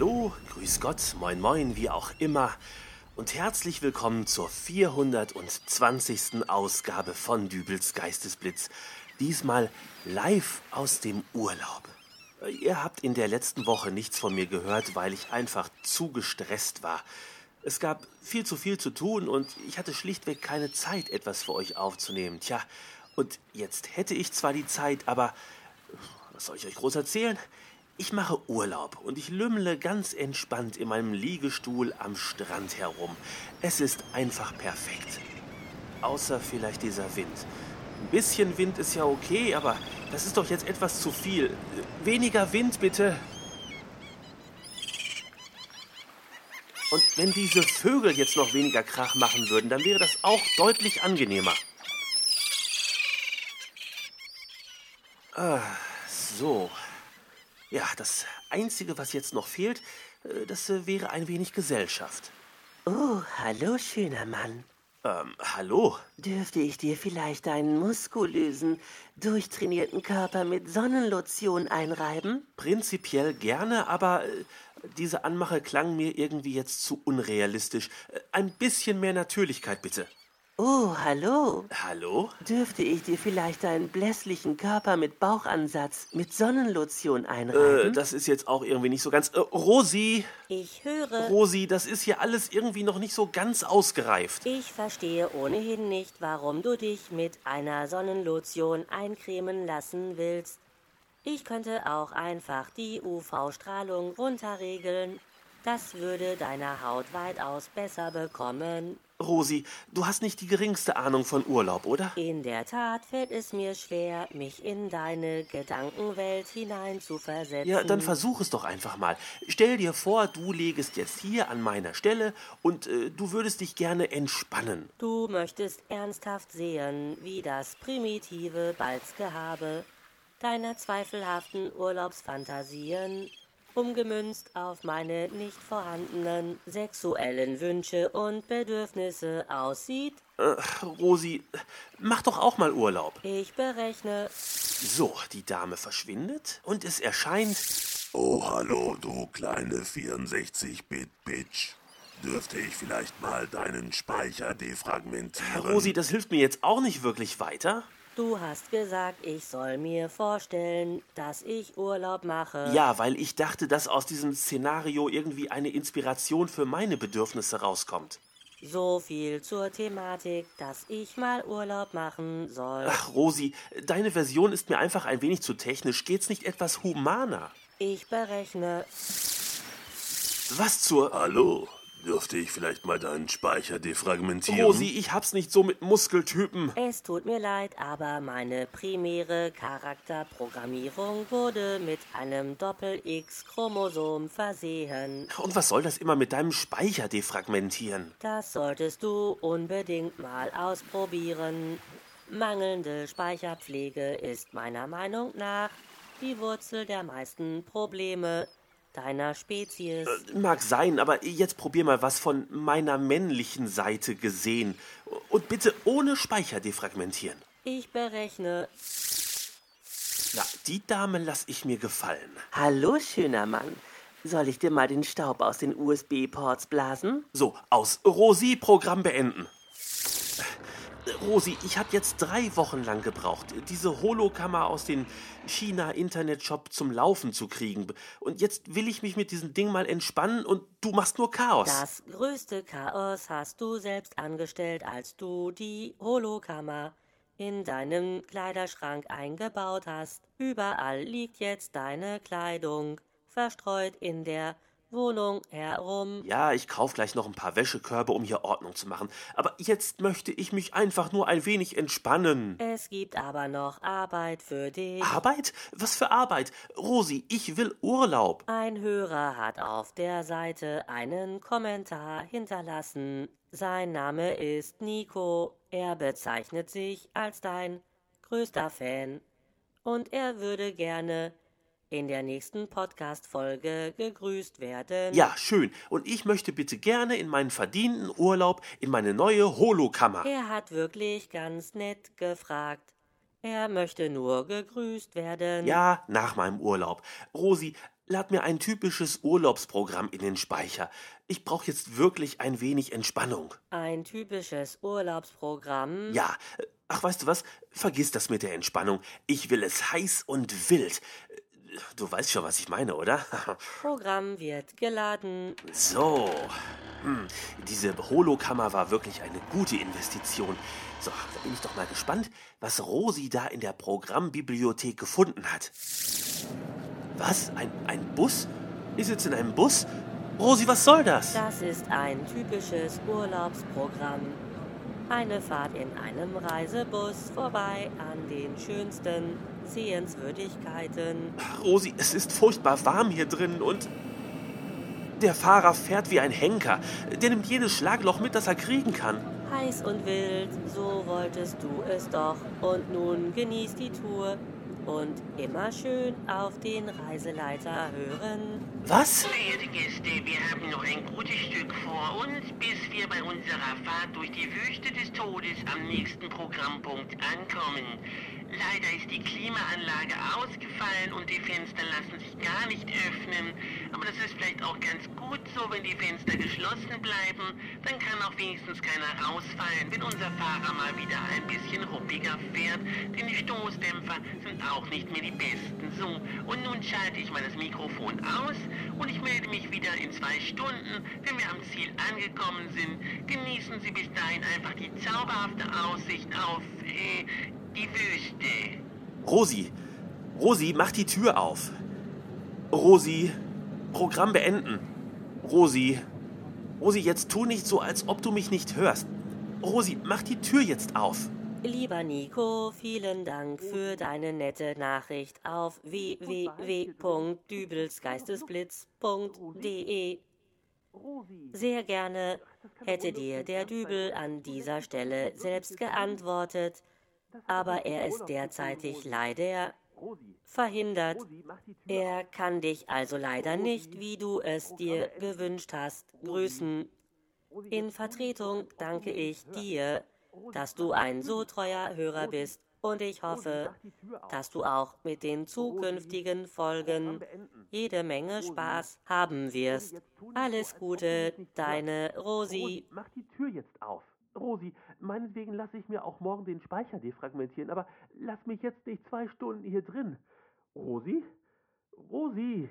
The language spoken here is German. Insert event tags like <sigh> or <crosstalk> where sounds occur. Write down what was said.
Hallo, grüß Gott, moin moin, wie auch immer. Und herzlich willkommen zur 420. Ausgabe von Dübels Geistesblitz. Diesmal live aus dem Urlaub. Ihr habt in der letzten Woche nichts von mir gehört, weil ich einfach zu gestresst war. Es gab viel zu viel zu tun und ich hatte schlichtweg keine Zeit, etwas für euch aufzunehmen. Tja, und jetzt hätte ich zwar die Zeit, aber was soll ich euch groß erzählen? Ich mache Urlaub und ich lümmle ganz entspannt in meinem Liegestuhl am Strand herum. Es ist einfach perfekt. Außer vielleicht dieser Wind. Ein bisschen Wind ist ja okay, aber das ist doch jetzt etwas zu viel. Weniger Wind bitte. Und wenn diese Vögel jetzt noch weniger Krach machen würden, dann wäre das auch deutlich angenehmer. Ah, so. Ja, das Einzige, was jetzt noch fehlt, äh, das äh, wäre ein wenig Gesellschaft. Oh, hallo, schöner Mann. Ähm, hallo? Dürfte ich dir vielleicht deinen muskulösen, durchtrainierten Körper mit Sonnenlotion einreiben? Prinzipiell gerne, aber äh, diese Anmache klang mir irgendwie jetzt zu unrealistisch. Äh, ein bisschen mehr Natürlichkeit, bitte. Oh, hallo. Hallo? Dürfte ich dir vielleicht deinen blässlichen Körper mit Bauchansatz mit Sonnenlotion einreiben? Äh, das ist jetzt auch irgendwie nicht so ganz. Äh, Rosi! Ich höre. Rosi, das ist hier alles irgendwie noch nicht so ganz ausgereift. Ich verstehe ohnehin nicht, warum du dich mit einer Sonnenlotion eincremen lassen willst. Ich könnte auch einfach die UV-Strahlung runterregeln. Das würde deiner Haut weitaus besser bekommen. Rosi, du hast nicht die geringste Ahnung von Urlaub, oder? In der Tat fällt es mir schwer, mich in deine Gedankenwelt hineinzuversetzen. Ja, dann versuch es doch einfach mal. Stell dir vor, du legest jetzt hier an meiner Stelle und äh, du würdest dich gerne entspannen. Du möchtest ernsthaft sehen, wie das primitive Balzgehabe deiner zweifelhaften Urlaubsfantasien umgemünzt auf meine nicht vorhandenen sexuellen Wünsche und Bedürfnisse aussieht? Äh, Rosi, mach doch auch mal Urlaub. Ich berechne. So, die Dame verschwindet und es erscheint. Oh, hallo, du kleine 64-Bit-Bitch. Dürfte ich vielleicht mal deinen Speicher defragmentieren? Rosi, das hilft mir jetzt auch nicht wirklich weiter. Du hast gesagt, ich soll mir vorstellen, dass ich Urlaub mache. Ja, weil ich dachte, dass aus diesem Szenario irgendwie eine Inspiration für meine Bedürfnisse rauskommt. So viel zur Thematik, dass ich mal Urlaub machen soll. Ach, Rosi, deine Version ist mir einfach ein wenig zu technisch. Geht's nicht etwas humaner? Ich berechne. Was zur. Hallo, dürfte ich vielleicht mal deinen Speicher defragmentieren? Rosi, ich hab's nicht so mit Muskeltypen. Es tut mir leid, aber meine primäre Charakterprogrammierung wurde mit einem Doppel-X-Chromosom versehen. Und was soll das immer mit deinem Speicher defragmentieren? Das solltest du unbedingt mal ausprobieren. Mangelnde Speicherpflege ist meiner Meinung nach die Wurzel der meisten Probleme deiner Spezies. Mag sein, aber jetzt probier mal was von meiner männlichen Seite gesehen. Und bitte ohne Speicher defragmentieren. Ich berechne. Na, die Dame lass ich mir gefallen. Hallo, schöner Mann. Soll ich dir mal den Staub aus den USB-Ports blasen? So, aus Rosi Programm beenden. Rosi, ich habe jetzt drei Wochen lang gebraucht, diese Holokammer aus dem China-Internet-Shop zum Laufen zu kriegen. Und jetzt will ich mich mit diesem Ding mal entspannen und du machst nur Chaos. Das größte Chaos hast du selbst angestellt, als du die Holokammer in deinem Kleiderschrank eingebaut hast. Überall liegt jetzt deine Kleidung, verstreut in der Wohnung herum. Ja, ich kauf gleich noch ein paar Wäschekörbe, um hier Ordnung zu machen. Aber jetzt möchte ich mich einfach nur ein wenig entspannen. Es gibt aber noch Arbeit für dich. Arbeit? Was für Arbeit? Rosi, ich will Urlaub. Ein Hörer hat auf der Seite einen Kommentar hinterlassen. Sein Name ist Nico. Er bezeichnet sich als dein größter Fan. Und er würde gerne in der nächsten Podcast-Folge gegrüßt werden. Ja, schön. Und ich möchte bitte gerne in meinen verdienten Urlaub in meine neue Holokammer. Er hat wirklich ganz nett gefragt. Er möchte nur gegrüßt werden. Ja, nach meinem Urlaub. Rosi, lad mir ein typisches Urlaubsprogramm in den Speicher. Ich brauche jetzt wirklich ein wenig Entspannung. Ein typisches Urlaubsprogramm? Ja. Ach, weißt du was? Vergiss das mit der Entspannung. Ich will es heiß und wild. Du weißt schon, was ich meine, oder? <laughs> Programm wird geladen. So. Hm, diese Holokammer war wirklich eine gute Investition. So, da bin ich doch mal gespannt, was Rosi da in der Programmbibliothek gefunden hat. Was? Ein, ein Bus? Ich sitze in einem Bus? Rosi, was soll das? Das ist ein typisches Urlaubsprogramm. Eine Fahrt in einem Reisebus vorbei an den schönsten Sehenswürdigkeiten. Rosi, es ist furchtbar warm hier drin und der Fahrer fährt wie ein Henker. Der nimmt jedes Schlagloch mit, das er kriegen kann. Heiß und wild, so wolltest du es doch. Und nun genieß die Tour und immer schön auf den Reiseleiter hören. Was? Verehrte Gäste, wir haben noch ein gutes Stück vor uns, bis wir bei unserer Fahrt durch die Wüste des Todes am nächsten Programmpunkt ankommen. Leider ist die Klimaanlage ausgefallen und die Fenster lassen sich gar nicht öffnen. Aber das ist vielleicht auch ganz gut so, wenn die Fenster geschlossen bleiben. Dann kann auch wenigstens keiner rausfallen, wenn unser Fahrer mal wieder ein bisschen ruppiger fährt. Denn die Stoßdämpfer sind auch nicht mehr die besten. So, und nun schalte ich mal das Mikrofon aus und ich melde mich wieder in zwei Stunden, wenn wir am Ziel angekommen sind. Genießen Sie bis dahin einfach die zauberhafte Aussicht auf äh, die Wüste. Rosi, Rosi, mach die Tür auf. Rosi, Programm beenden. Rosi, Rosi, jetzt tu nicht so, als ob du mich nicht hörst. Rosi, mach die Tür jetzt auf. Lieber Nico, vielen Dank für deine nette Nachricht auf www.dübelsgeistesblitz.de. Sehr gerne hätte dir der Dübel an dieser Stelle selbst geantwortet, aber er ist derzeitig leider verhindert. Er kann dich also leider nicht, wie du es dir gewünscht hast, grüßen. In Vertretung danke ich dir, dass du ein so treuer Hörer bist und ich hoffe, dass du auch mit den zukünftigen Folgen jede Menge Spaß haben wirst. Alles Gute, deine Rosi. Mach die Tür jetzt auf. Rosi, meinetwegen lasse ich mir auch morgen den Speicher defragmentieren, aber lass mich jetzt nicht zwei Stunden hier drin. Rosi? Rosi?